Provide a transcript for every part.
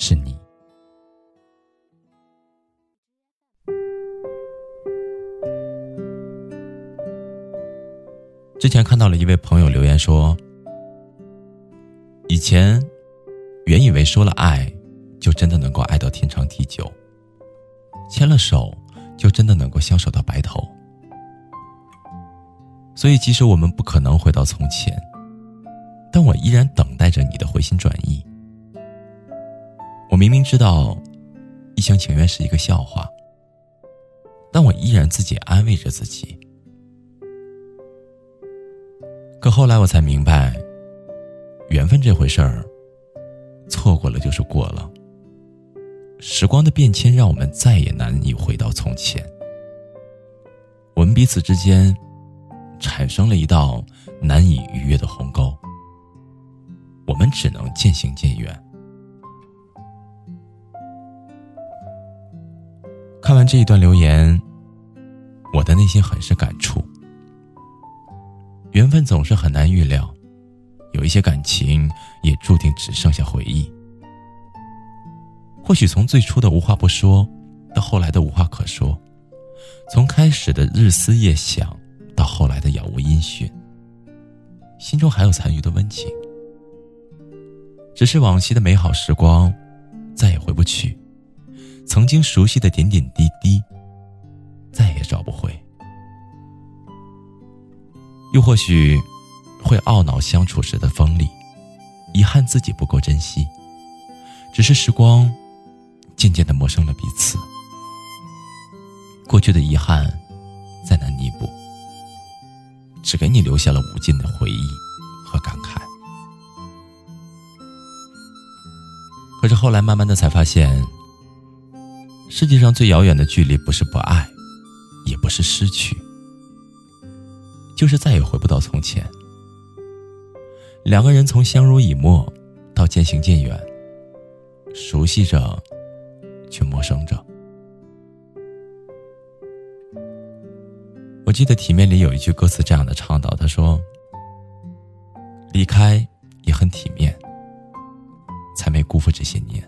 是你。之前看到了一位朋友留言说：“以前原以为说了爱，就真的能够爱到天长地久；牵了手，就真的能够相守到白头。所以，即使我们不可能回到从前，但我依然等待着你的回心转意。我明明知道一厢情愿是一个笑话，但我依然自己安慰着自己。”可后来我才明白，缘分这回事儿，错过了就是过了。时光的变迁让我们再也难以回到从前，我们彼此之间产生了一道难以逾越的鸿沟，我们只能渐行渐远。看完这一段留言，我的内心很是感触。缘分总是很难预料，有一些感情也注定只剩下回忆。或许从最初的无话不说，到后来的无话可说；从开始的日思夜想，到后来的杳无音讯，心中还有残余的温情。只是往昔的美好时光，再也回不去；曾经熟悉的点点滴滴，再也找不回。又或许，会懊恼相处时的锋利，遗憾自己不够珍惜。只是时光，渐渐的陌生了彼此。过去的遗憾，再难弥补，只给你留下了无尽的回忆和感慨。可是后来慢慢的才发现，世界上最遥远的距离，不是不爱，也不是失去。就是再也回不到从前。两个人从相濡以沫到渐行渐远，熟悉着，却陌生着。我记得《体面》里有一句歌词这样的倡导：“他说，离开也很体面，才没辜负这些年。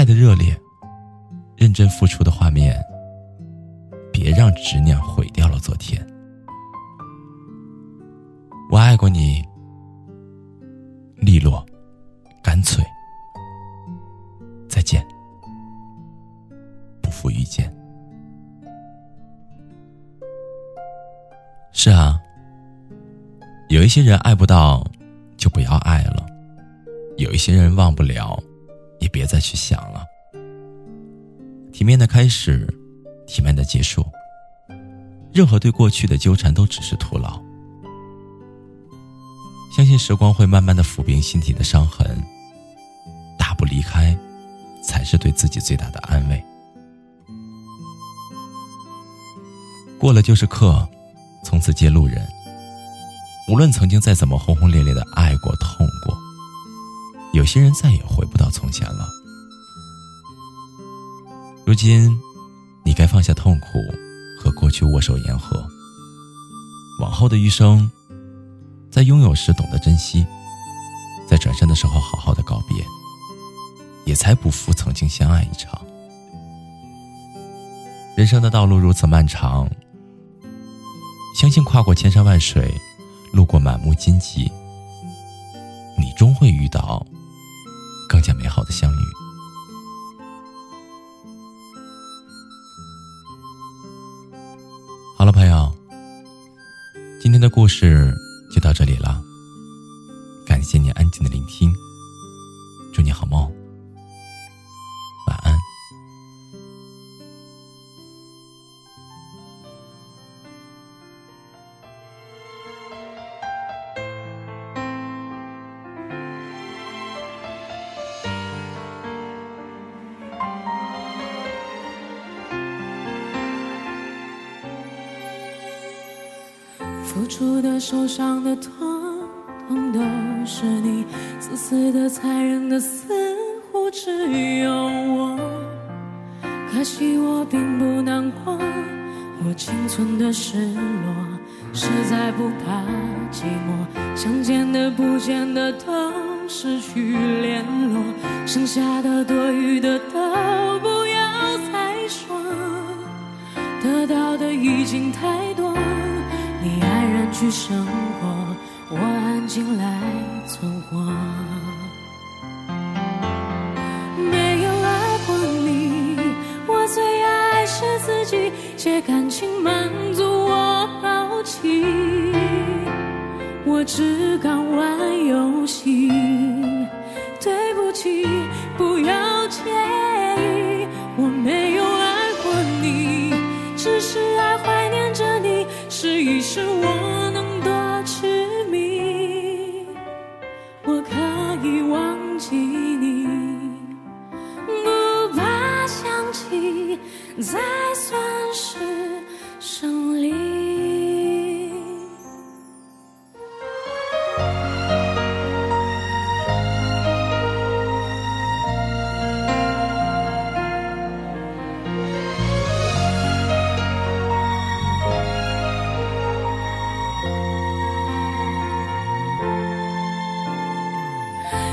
爱的热烈，认真付出的画面，别让执念毁掉了昨天。”我爱过你，利落，干脆。再见，不负遇见。是啊，有一些人爱不到，就不要爱了；有一些人忘不了，也别再去想了。体面的开始，体面的结束。任何对过去的纠缠，都只是徒劳。相信时光会慢慢的抚平心底的伤痕，大步离开，才是对自己最大的安慰。过了就是客，从此皆路人。无论曾经再怎么轰轰烈烈的爱过、痛过，有些人再也回不到从前了。如今，你该放下痛苦，和过去握手言和。往后的余生。在拥有时懂得珍惜，在转身的时候好好的告别，也才不负曾经相爱一场。人生的道路如此漫长，相信跨过千山万水，路过满目荆棘，你终会遇到更加美好的相遇。好了，朋友，今天的故事。就到这里了，感谢你安静的聆听，祝你好梦。付出的、受伤的，统统都是你；自私的、残忍的，似乎只有我。可惜我并不难过，我仅存的失落，实在不怕寂寞。想见的、不见的都失去联络，剩下的、多余的都不要再说。得到的已经太，去生活，我安静来存活。没有爱过你，我最爱是自己，借感情满足我好奇，我只敢玩游戏。对不起，不要钱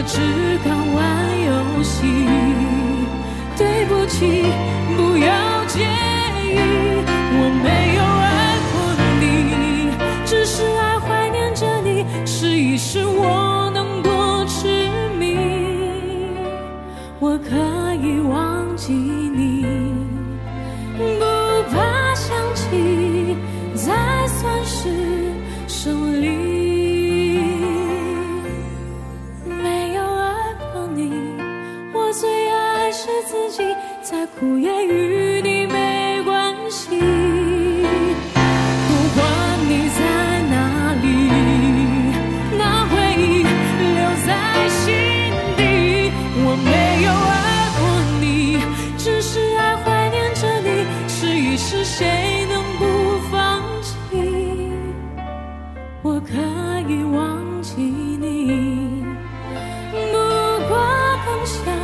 我只敢玩游戏。对不起，不要，我可以忘记你。不过更想